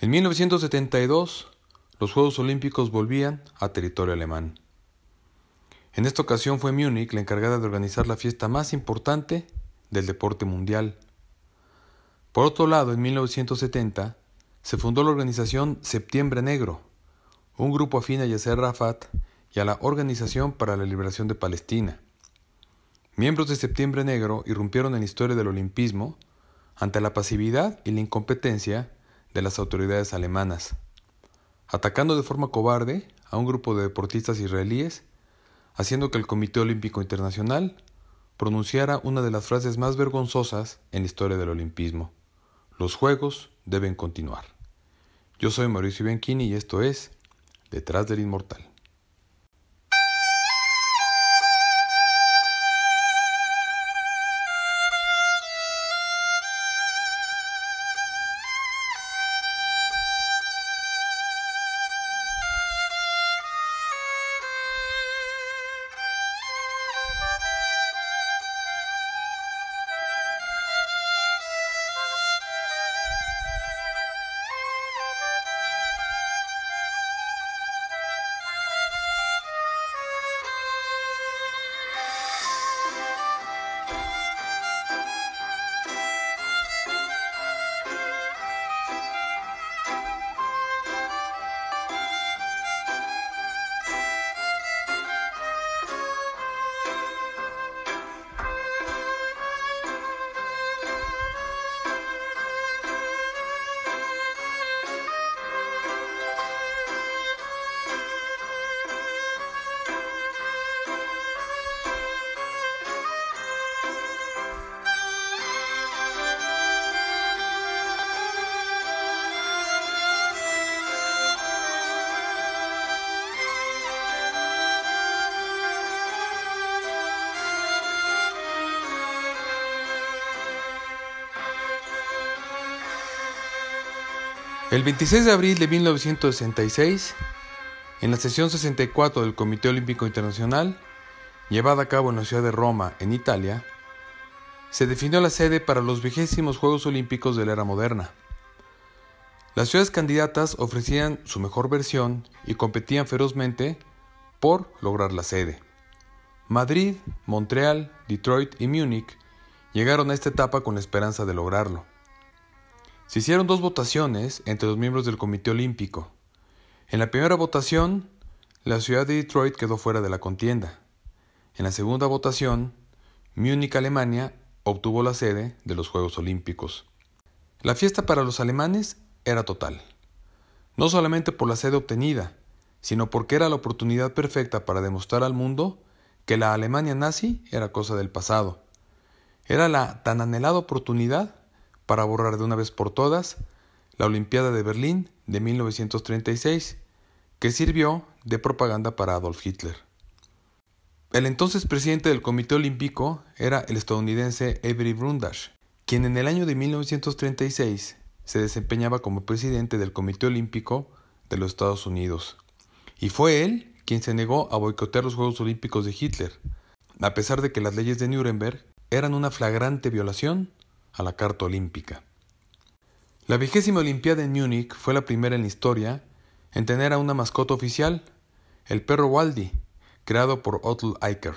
En 1972, los Juegos Olímpicos volvían a territorio alemán. En esta ocasión fue Múnich la encargada de organizar la fiesta más importante del deporte mundial. Por otro lado, en 1970 se fundó la organización Septiembre Negro, un grupo afín a Yasser Arafat y a la Organización para la Liberación de Palestina. Miembros de Septiembre Negro irrumpieron en la historia del olimpismo ante la pasividad y la incompetencia de las autoridades alemanas, atacando de forma cobarde a un grupo de deportistas israelíes, haciendo que el Comité Olímpico Internacional pronunciara una de las frases más vergonzosas en la historia del olimpismo. Los Juegos deben continuar. Yo soy Mauricio Bianchini y esto es Detrás del Inmortal. El 26 de abril de 1966, en la sesión 64 del Comité Olímpico Internacional, llevada a cabo en la ciudad de Roma, en Italia, se definió la sede para los vigésimos Juegos Olímpicos de la era moderna. Las ciudades candidatas ofrecían su mejor versión y competían ferozmente por lograr la sede. Madrid, Montreal, Detroit y Múnich llegaron a esta etapa con la esperanza de lograrlo. Se hicieron dos votaciones entre los miembros del Comité Olímpico. En la primera votación, la ciudad de Detroit quedó fuera de la contienda. En la segunda votación, Múnich, Alemania, obtuvo la sede de los Juegos Olímpicos. La fiesta para los alemanes era total, no solamente por la sede obtenida, sino porque era la oportunidad perfecta para demostrar al mundo que la Alemania nazi era cosa del pasado. Era la tan anhelada oportunidad para borrar de una vez por todas la Olimpiada de Berlín de 1936, que sirvió de propaganda para Adolf Hitler. El entonces presidente del Comité Olímpico era el estadounidense Avery Brundage, quien en el año de 1936 se desempeñaba como presidente del Comité Olímpico de los Estados Unidos. Y fue él quien se negó a boicotear los Juegos Olímpicos de Hitler, a pesar de que las leyes de Nuremberg eran una flagrante violación a la Carta Olímpica. La vigésima Olimpiada en Múnich fue la primera en la historia en tener a una mascota oficial, el perro Waldi, creado por Otto Eicher.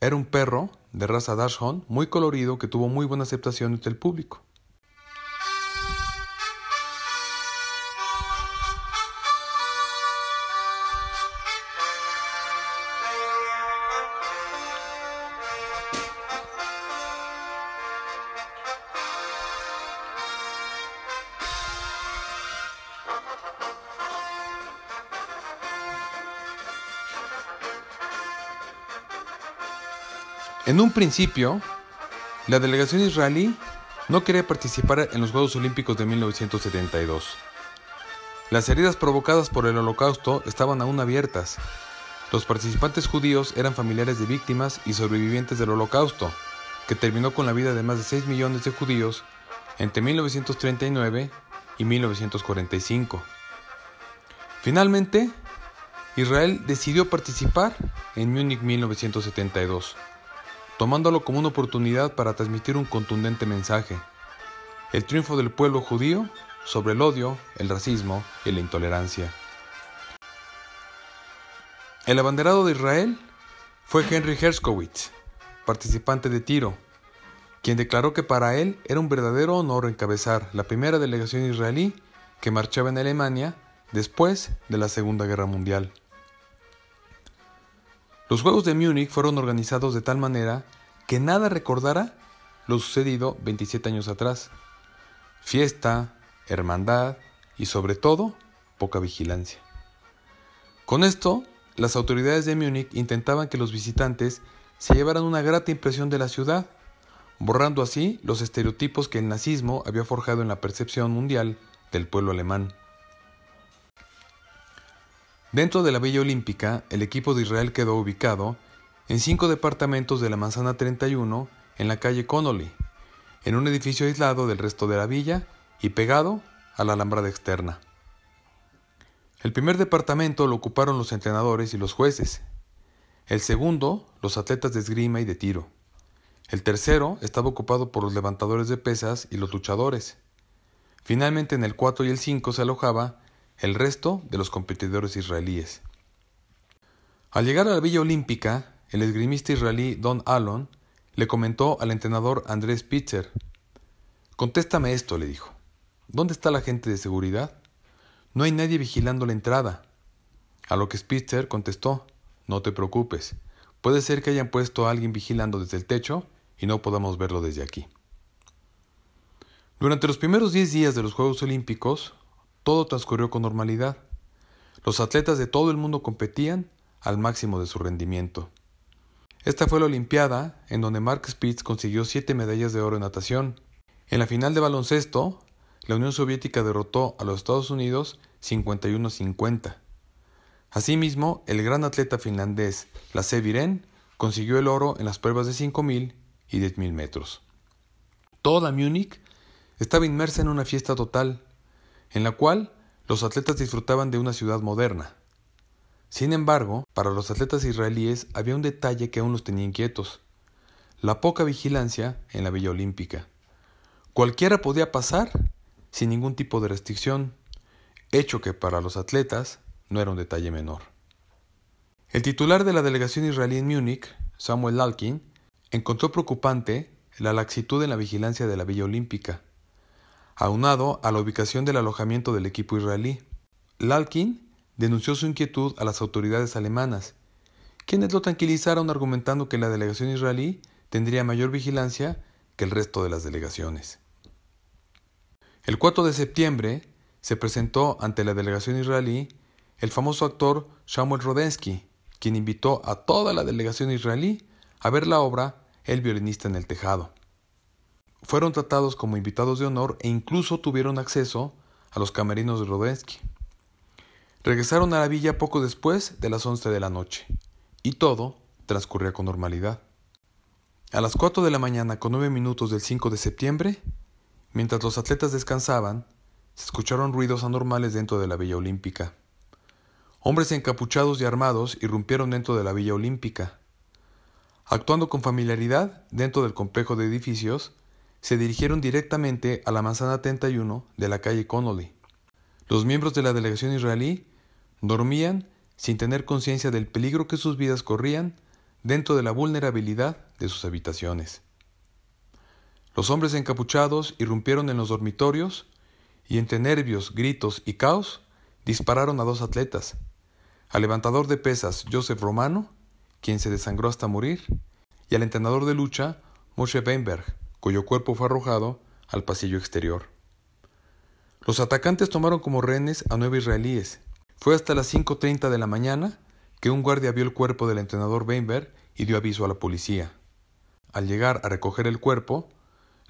Era un perro de raza Dachshund muy colorido que tuvo muy buena aceptación entre el público. Principio, la delegación israelí no quería participar en los Juegos Olímpicos de 1972. Las heridas provocadas por el holocausto estaban aún abiertas. Los participantes judíos eran familiares de víctimas y sobrevivientes del holocausto, que terminó con la vida de más de 6 millones de judíos entre 1939 y 1945. Finalmente, Israel decidió participar en Múnich 1972 tomándolo como una oportunidad para transmitir un contundente mensaje. El triunfo del pueblo judío sobre el odio, el racismo y la intolerancia. El abanderado de Israel fue Henry Herskowitz, participante de Tiro, quien declaró que para él era un verdadero honor encabezar la primera delegación israelí que marchaba en Alemania después de la Segunda Guerra Mundial. Los Juegos de Múnich fueron organizados de tal manera que nada recordara lo sucedido 27 años atrás. Fiesta, hermandad y sobre todo poca vigilancia. Con esto, las autoridades de Múnich intentaban que los visitantes se llevaran una grata impresión de la ciudad, borrando así los estereotipos que el nazismo había forjado en la percepción mundial del pueblo alemán. Dentro de la Villa Olímpica, el equipo de Israel quedó ubicado en cinco departamentos de la Manzana 31 en la calle Connolly, en un edificio aislado del resto de la villa y pegado a la alambrada externa. El primer departamento lo ocuparon los entrenadores y los jueces. El segundo, los atletas de esgrima y de tiro. El tercero estaba ocupado por los levantadores de pesas y los luchadores. Finalmente en el 4 y el 5 se alojaba el resto de los competidores israelíes. Al llegar a la Villa Olímpica, el esgrimista israelí Don Alon le comentó al entrenador Andrés Pitzer. Contéstame esto, le dijo. ¿Dónde está la gente de seguridad? No hay nadie vigilando la entrada. A lo que Spitzer contestó, no te preocupes, puede ser que hayan puesto a alguien vigilando desde el techo y no podamos verlo desde aquí. Durante los primeros 10 días de los Juegos Olímpicos, todo transcurrió con normalidad. Los atletas de todo el mundo competían al máximo de su rendimiento. Esta fue la Olimpiada en donde Mark Spitz consiguió siete medallas de oro en natación. En la final de baloncesto, la Unión Soviética derrotó a los Estados Unidos 51-50. Asimismo, el gran atleta finlandés Lasse Viren consiguió el oro en las pruebas de 5.000 y 10.000 metros. Toda Múnich estaba inmersa en una fiesta total, en la cual los atletas disfrutaban de una ciudad moderna. Sin embargo, para los atletas israelíes había un detalle que aún los tenía inquietos, la poca vigilancia en la Villa Olímpica. Cualquiera podía pasar sin ningún tipo de restricción, hecho que para los atletas no era un detalle menor. El titular de la delegación israelí en Múnich, Samuel Lalkin, encontró preocupante la laxitud en la vigilancia de la Villa Olímpica, aunado a la ubicación del alojamiento del equipo israelí. Lalkin denunció su inquietud a las autoridades alemanas, quienes lo tranquilizaron argumentando que la delegación israelí tendría mayor vigilancia que el resto de las delegaciones. El 4 de septiembre se presentó ante la delegación israelí el famoso actor Samuel Rodensky, quien invitó a toda la delegación israelí a ver la obra El violinista en el tejado. Fueron tratados como invitados de honor e incluso tuvieron acceso a los camerinos de Rodensky. Regresaron a la villa poco después de las once de la noche, y todo transcurría con normalidad. A las cuatro de la mañana con nueve minutos del 5 de septiembre, mientras los atletas descansaban, se escucharon ruidos anormales dentro de la Villa Olímpica. Hombres encapuchados y armados irrumpieron dentro de la Villa Olímpica. Actuando con familiaridad dentro del complejo de edificios, se dirigieron directamente a la manzana 31 de la calle Connolly. Los miembros de la delegación israelí Dormían sin tener conciencia del peligro que sus vidas corrían dentro de la vulnerabilidad de sus habitaciones. Los hombres encapuchados irrumpieron en los dormitorios y entre nervios, gritos y caos dispararon a dos atletas, al levantador de pesas Joseph Romano, quien se desangró hasta morir, y al entrenador de lucha Moshe Weinberg, cuyo cuerpo fue arrojado al pasillo exterior. Los atacantes tomaron como rehenes a nueve israelíes fue hasta las 5.30 de la mañana que un guardia vio el cuerpo del entrenador Weinberg y dio aviso a la policía. Al llegar a recoger el cuerpo,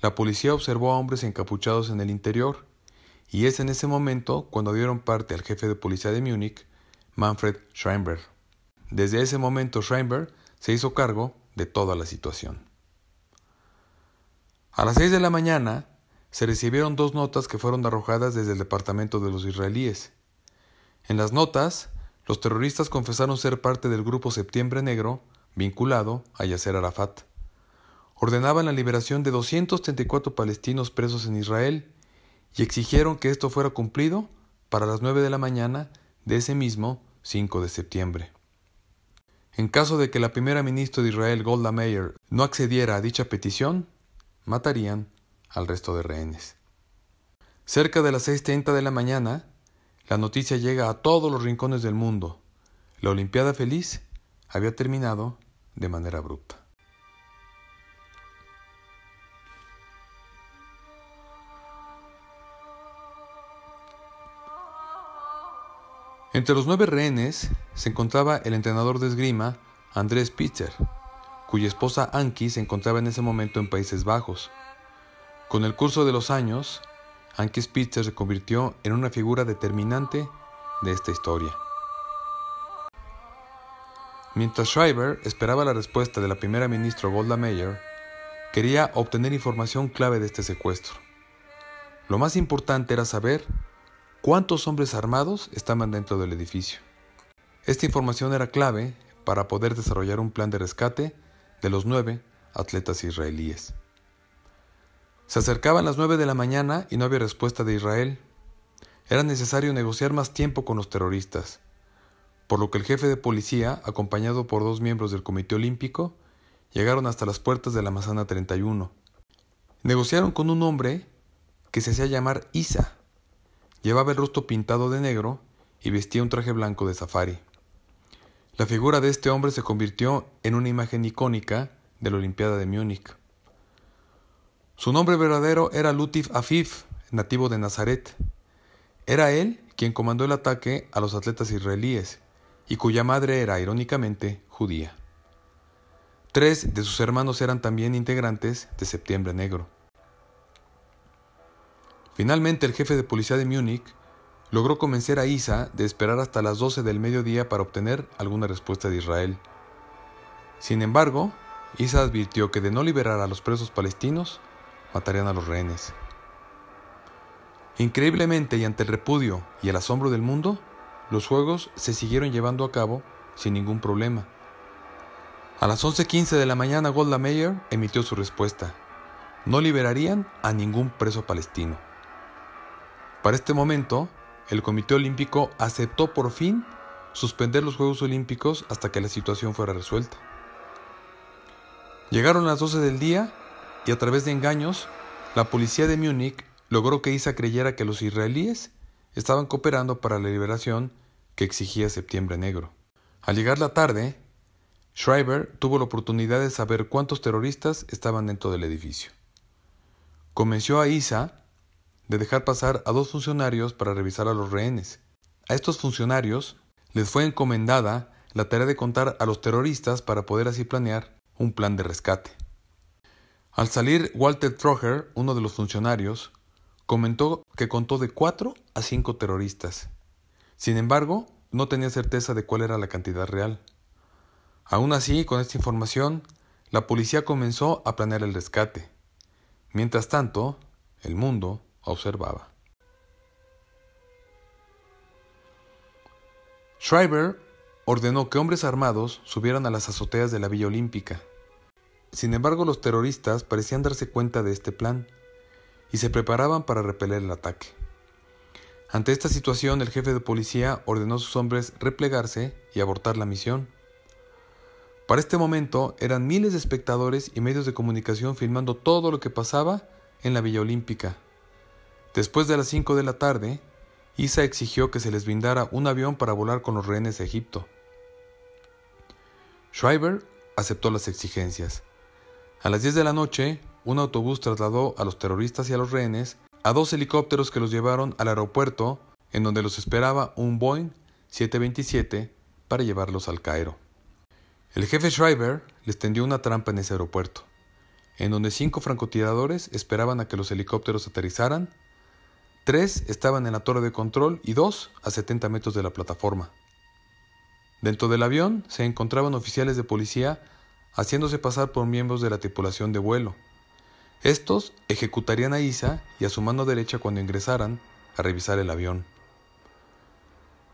la policía observó a hombres encapuchados en el interior, y es en ese momento cuando dieron parte al jefe de policía de Múnich, Manfred Scheinberg. Desde ese momento Scheinberg se hizo cargo de toda la situación. A las 6 de la mañana se recibieron dos notas que fueron arrojadas desde el departamento de los israelíes. En las notas, los terroristas confesaron ser parte del grupo Septiembre Negro, vinculado a Yasser Arafat. Ordenaban la liberación de 234 palestinos presos en Israel y exigieron que esto fuera cumplido para las 9 de la mañana de ese mismo 5 de septiembre. En caso de que la primera ministra de Israel, Golda Meir, no accediera a dicha petición, matarían al resto de rehenes. Cerca de las 6.30 de la mañana, la noticia llega a todos los rincones del mundo. La Olimpiada Feliz había terminado de manera abrupta. Entre los nueve rehenes se encontraba el entrenador de esgrima Andrés Pitzer, cuya esposa Anki se encontraba en ese momento en Países Bajos. Con el curso de los años, Anki Spitzer se convirtió en una figura determinante de esta historia. Mientras Schreiber esperaba la respuesta de la primera ministra Golda Meir, quería obtener información clave de este secuestro. Lo más importante era saber cuántos hombres armados estaban dentro del edificio. Esta información era clave para poder desarrollar un plan de rescate de los nueve atletas israelíes. Se acercaban las nueve de la mañana y no había respuesta de Israel. Era necesario negociar más tiempo con los terroristas, por lo que el jefe de policía, acompañado por dos miembros del Comité Olímpico, llegaron hasta las puertas de la Mazana 31. Negociaron con un hombre que se hacía llamar Isa, Llevaba el rostro pintado de negro y vestía un traje blanco de safari. La figura de este hombre se convirtió en una imagen icónica de la Olimpiada de Múnich. Su nombre verdadero era Lutif Afif, nativo de Nazaret. Era él quien comandó el ataque a los atletas israelíes y cuya madre era, irónicamente, judía. Tres de sus hermanos eran también integrantes de Septiembre Negro. Finalmente, el jefe de policía de Múnich logró convencer a Isa de esperar hasta las 12 del mediodía para obtener alguna respuesta de Israel. Sin embargo, Isa advirtió que de no liberar a los presos palestinos, matarían a los rehenes. Increíblemente y ante el repudio y el asombro del mundo, los juegos se siguieron llevando a cabo sin ningún problema. A las 11.15 de la mañana Golda Meir emitió su respuesta. No liberarían a ningún preso palestino. Para este momento, el Comité Olímpico aceptó por fin suspender los Juegos Olímpicos hasta que la situación fuera resuelta. Llegaron las 12 del día y a través de engaños, la policía de Múnich logró que Isa creyera que los israelíes estaban cooperando para la liberación que exigía Septiembre Negro. Al llegar la tarde, Schreiber tuvo la oportunidad de saber cuántos terroristas estaban dentro del edificio. Convenció a Isa de dejar pasar a dos funcionarios para revisar a los rehenes. A estos funcionarios les fue encomendada la tarea de contar a los terroristas para poder así planear un plan de rescate. Al salir, Walter Trocher, uno de los funcionarios, comentó que contó de cuatro a cinco terroristas. Sin embargo, no tenía certeza de cuál era la cantidad real. Aún así, con esta información, la policía comenzó a planear el rescate. Mientras tanto, el mundo observaba. Schreiber ordenó que hombres armados subieran a las azoteas de la Villa Olímpica. Sin embargo, los terroristas parecían darse cuenta de este plan y se preparaban para repeler el ataque. Ante esta situación, el jefe de policía ordenó a sus hombres replegarse y abortar la misión. Para este momento eran miles de espectadores y medios de comunicación filmando todo lo que pasaba en la Villa Olímpica. Después de las 5 de la tarde, Isa exigió que se les brindara un avión para volar con los rehenes a Egipto. Schreiber aceptó las exigencias. A las 10 de la noche, un autobús trasladó a los terroristas y a los rehenes a dos helicópteros que los llevaron al aeropuerto, en donde los esperaba un Boeing 727 para llevarlos al Cairo. El jefe Schreiber les tendió una trampa en ese aeropuerto, en donde cinco francotiradores esperaban a que los helicópteros aterrizaran Tres estaban en la torre de control y dos a 70 metros de la plataforma. Dentro del avión se encontraban oficiales de policía haciéndose pasar por miembros de la tripulación de vuelo. Estos ejecutarían a Isa y a su mano derecha cuando ingresaran a revisar el avión.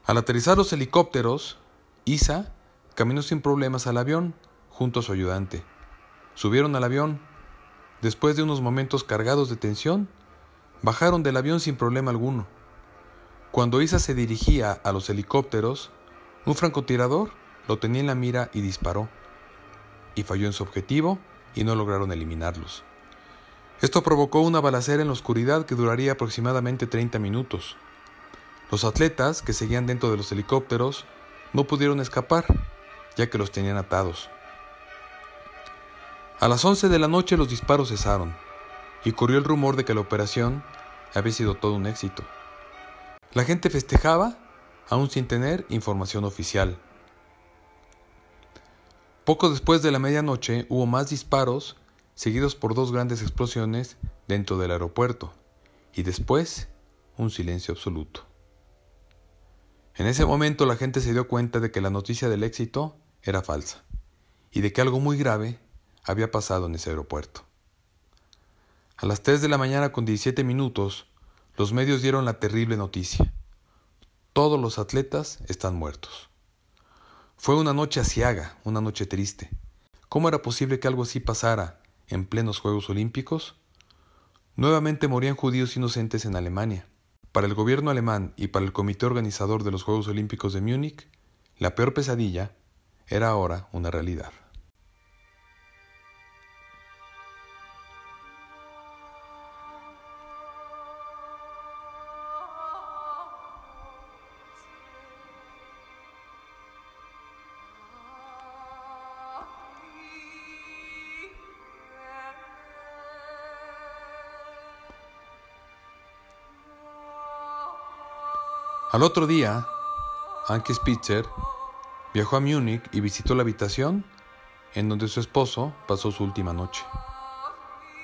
Al aterrizar los helicópteros, Isa caminó sin problemas al avión junto a su ayudante. Subieron al avión. Después de unos momentos cargados de tensión, Bajaron del avión sin problema alguno. Cuando Isa se dirigía a los helicópteros, un francotirador lo tenía en la mira y disparó. Y falló en su objetivo y no lograron eliminarlos. Esto provocó una balacera en la oscuridad que duraría aproximadamente 30 minutos. Los atletas que seguían dentro de los helicópteros no pudieron escapar, ya que los tenían atados. A las 11 de la noche los disparos cesaron y corrió el rumor de que la operación había sido todo un éxito. La gente festejaba aún sin tener información oficial. Poco después de la medianoche hubo más disparos seguidos por dos grandes explosiones dentro del aeropuerto y después un silencio absoluto. En ese momento la gente se dio cuenta de que la noticia del éxito era falsa y de que algo muy grave había pasado en ese aeropuerto. A las 3 de la mañana con 17 minutos, los medios dieron la terrible noticia. Todos los atletas están muertos. Fue una noche asiaga, una noche triste. ¿Cómo era posible que algo así pasara en plenos Juegos Olímpicos? Nuevamente morían judíos inocentes en Alemania. Para el gobierno alemán y para el comité organizador de los Juegos Olímpicos de Múnich, la peor pesadilla era ahora una realidad. Al otro día, Anke Spitzer viajó a Múnich y visitó la habitación en donde su esposo pasó su última noche.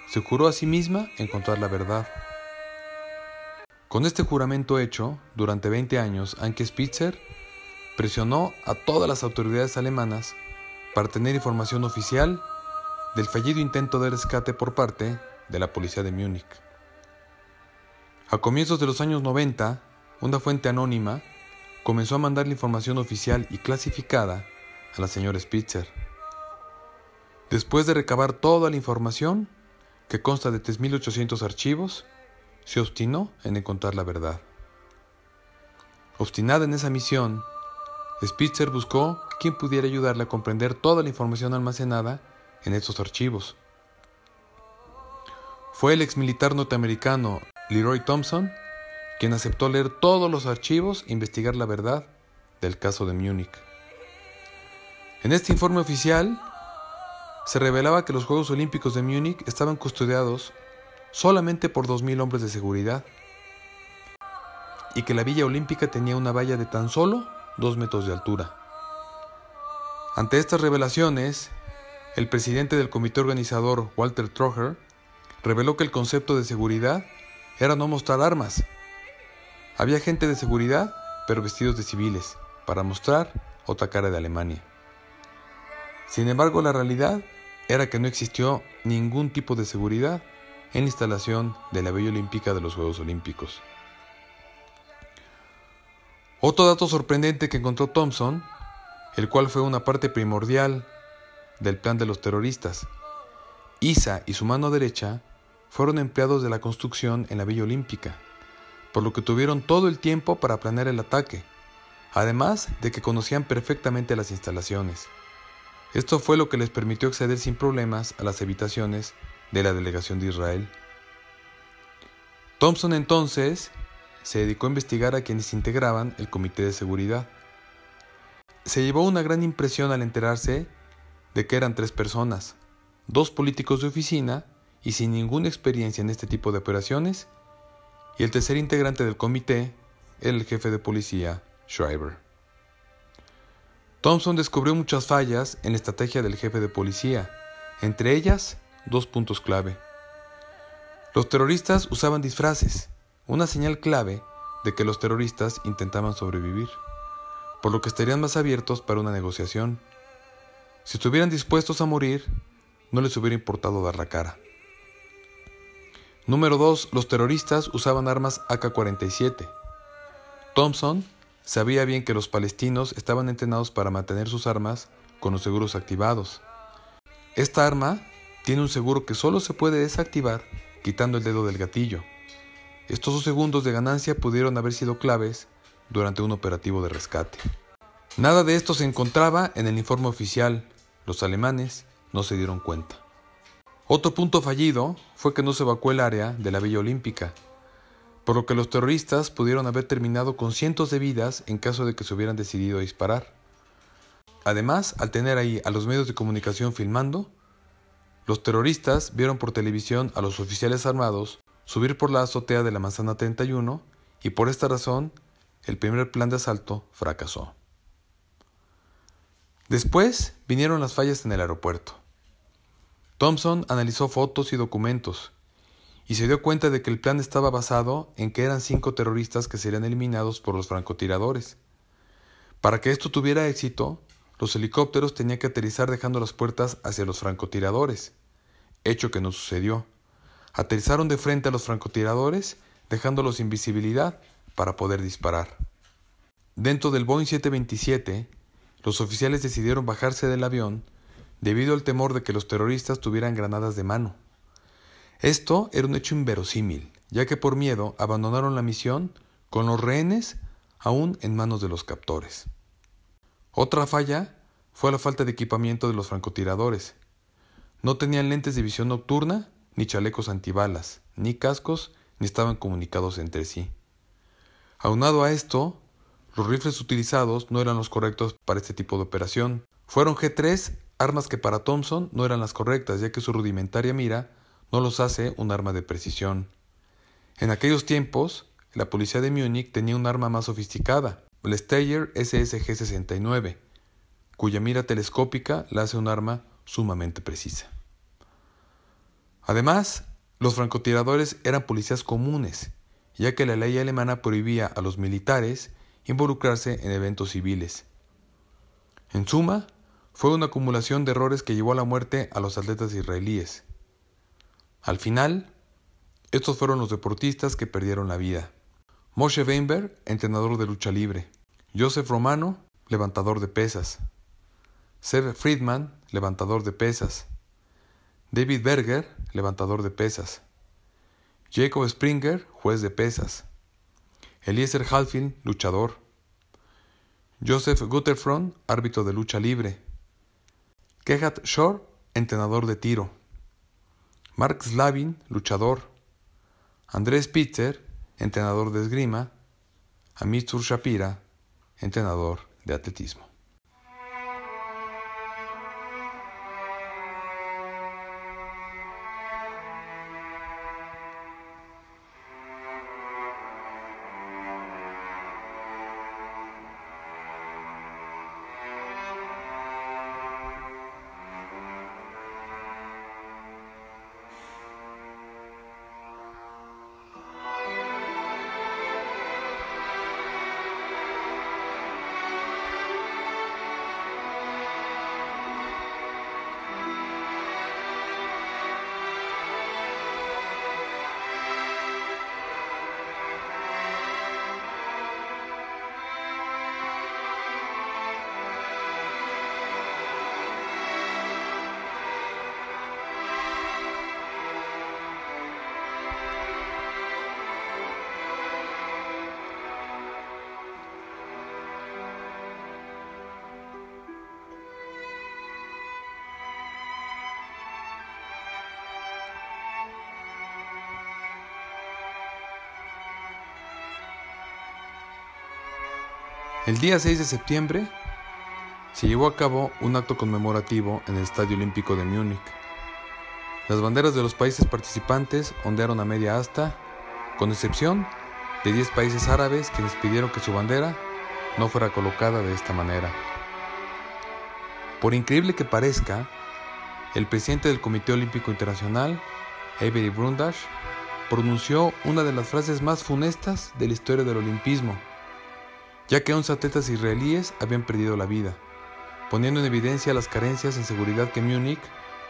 Se juró a sí misma encontrar la verdad. Con este juramento hecho, durante 20 años, Anke Spitzer presionó a todas las autoridades alemanas para tener información oficial del fallido intento de rescate por parte de la policía de Múnich. A comienzos de los años 90, una fuente anónima comenzó a mandar la información oficial y clasificada a la señora Spitzer. Después de recabar toda la información, que consta de 3.800 archivos, se obstinó en encontrar la verdad. Obstinada en esa misión, Spitzer buscó quien pudiera ayudarle a comprender toda la información almacenada en estos archivos. Fue el exmilitar norteamericano Leroy Thompson quien aceptó leer todos los archivos e investigar la verdad del caso de Múnich. En este informe oficial se revelaba que los Juegos Olímpicos de Múnich estaban custodiados solamente por 2.000 hombres de seguridad y que la Villa Olímpica tenía una valla de tan solo 2 metros de altura. Ante estas revelaciones, el presidente del comité organizador, Walter Trocher, reveló que el concepto de seguridad era no mostrar armas, había gente de seguridad, pero vestidos de civiles, para mostrar otra cara de Alemania. Sin embargo, la realidad era que no existió ningún tipo de seguridad en la instalación de la Villa Olímpica de los Juegos Olímpicos. Otro dato sorprendente que encontró Thompson, el cual fue una parte primordial del plan de los terroristas. Isa y su mano derecha fueron empleados de la construcción en la Villa Olímpica por lo que tuvieron todo el tiempo para planear el ataque, además de que conocían perfectamente las instalaciones. Esto fue lo que les permitió acceder sin problemas a las habitaciones de la delegación de Israel. Thompson entonces se dedicó a investigar a quienes integraban el comité de seguridad. Se llevó una gran impresión al enterarse de que eran tres personas, dos políticos de oficina y sin ninguna experiencia en este tipo de operaciones y el tercer integrante del comité el jefe de policía, Schreiber. Thompson descubrió muchas fallas en la estrategia del jefe de policía, entre ellas dos puntos clave. Los terroristas usaban disfraces, una señal clave de que los terroristas intentaban sobrevivir, por lo que estarían más abiertos para una negociación. Si estuvieran dispuestos a morir, no les hubiera importado dar la cara. Número 2. Los terroristas usaban armas AK-47. Thompson sabía bien que los palestinos estaban entrenados para mantener sus armas con los seguros activados. Esta arma tiene un seguro que solo se puede desactivar quitando el dedo del gatillo, Estos dos segundos de ganancia pudieron haber sido claves durante un operativo de rescate. Nada de esto se encontraba en el informe oficial. Los alemanes no se dieron cuenta. Otro punto fallido fue que no se evacuó el área de la Villa Olímpica, por lo que los terroristas pudieron haber terminado con cientos de vidas en caso de que se hubieran decidido disparar. Además, al tener ahí a los medios de comunicación filmando, los terroristas vieron por televisión a los oficiales armados subir por la azotea de la manzana 31 y por esta razón el primer plan de asalto fracasó. Después vinieron las fallas en el aeropuerto. Thompson analizó fotos y documentos y se dio cuenta de que el plan estaba basado en que eran cinco terroristas que serían eliminados por los francotiradores. Para que esto tuviera éxito, los helicópteros tenían que aterrizar dejando las puertas hacia los francotiradores, hecho que no sucedió. Aterrizaron de frente a los francotiradores, dejándolos sin visibilidad para poder disparar. Dentro del Boeing 727, los oficiales decidieron bajarse del avión debido al temor de que los terroristas tuvieran granadas de mano. Esto era un hecho inverosímil, ya que por miedo abandonaron la misión con los rehenes aún en manos de los captores. Otra falla fue la falta de equipamiento de los francotiradores. No tenían lentes de visión nocturna, ni chalecos antibalas, ni cascos, ni estaban comunicados entre sí. Aunado a esto, los rifles utilizados no eran los correctos para este tipo de operación. Fueron G3 armas que para Thompson no eran las correctas, ya que su rudimentaria mira no los hace un arma de precisión. En aquellos tiempos, la policía de Múnich tenía un arma más sofisticada, el Steyr SSG-69, cuya mira telescópica la hace un arma sumamente precisa. Además, los francotiradores eran policías comunes, ya que la ley alemana prohibía a los militares involucrarse en eventos civiles. En suma, fue una acumulación de errores que llevó a la muerte a los atletas israelíes. Al final, estos fueron los deportistas que perdieron la vida. Moshe Weinberg, entrenador de lucha libre. Joseph Romano, levantador de pesas. Seb Friedman, levantador de pesas. David Berger, levantador de pesas. Jacob Springer, juez de pesas. Eliezer Halfin, luchador. Joseph Gutterfront, árbitro de lucha libre. Kehat Shore, entrenador de tiro. Mark Slavin, luchador. Andrés Pitzer, entrenador de esgrima. Amitur Shapira, entrenador de atletismo. El día 6 de septiembre se llevó a cabo un acto conmemorativo en el Estadio Olímpico de Múnich. Las banderas de los países participantes ondearon a media asta, con excepción de 10 países árabes quienes pidieron que su bandera no fuera colocada de esta manera. Por increíble que parezca, el presidente del Comité Olímpico Internacional, Avery Brundage, pronunció una de las frases más funestas de la historia del olimpismo ya que 11 atletas israelíes habían perdido la vida, poniendo en evidencia las carencias en seguridad que Múnich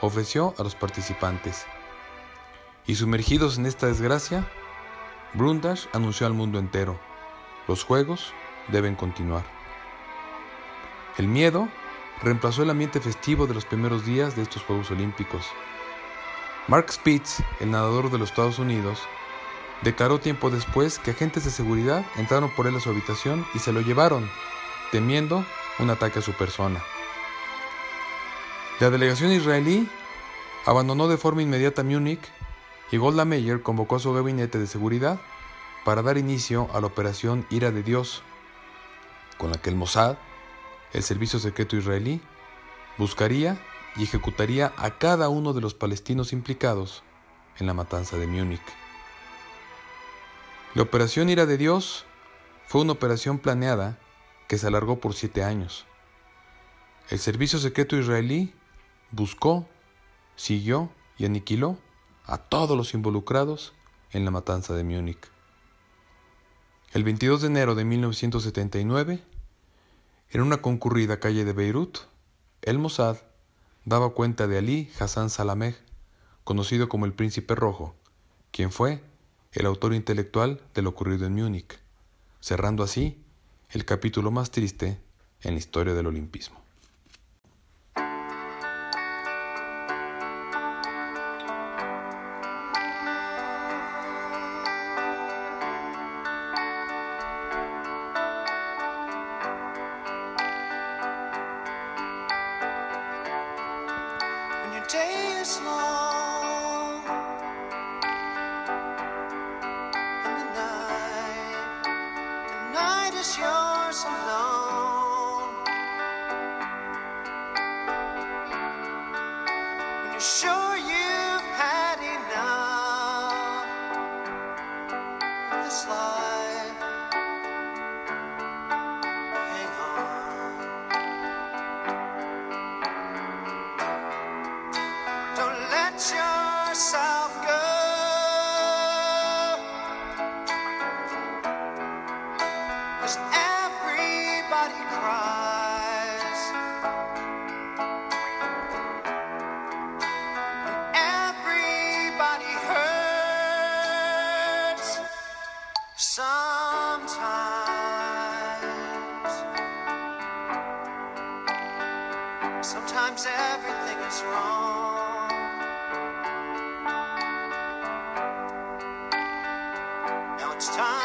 ofreció a los participantes. Y sumergidos en esta desgracia, Brundage anunció al mundo entero, los Juegos deben continuar. El miedo reemplazó el ambiente festivo de los primeros días de estos Juegos Olímpicos. Mark Spitz, el nadador de los Estados Unidos, declaró tiempo después que agentes de seguridad entraron por él a su habitación y se lo llevaron, temiendo un ataque a su persona. La delegación israelí abandonó de forma inmediata Múnich y Golda Meir convocó a su gabinete de seguridad para dar inicio a la operación Ira de Dios, con la que el Mossad, el servicio secreto israelí, buscaría y ejecutaría a cada uno de los palestinos implicados en la matanza de Múnich. La operación Ira de Dios fue una operación planeada que se alargó por siete años. El servicio secreto israelí buscó, siguió y aniquiló a todos los involucrados en la matanza de Múnich. El 22 de enero de 1979, en una concurrida calle de Beirut, el Mossad daba cuenta de Ali Hassan Salameh, conocido como el Príncipe Rojo, quien fue el autor intelectual de lo ocurrido en Múnich, cerrando así el capítulo más triste en la historia del olimpismo. you. next time.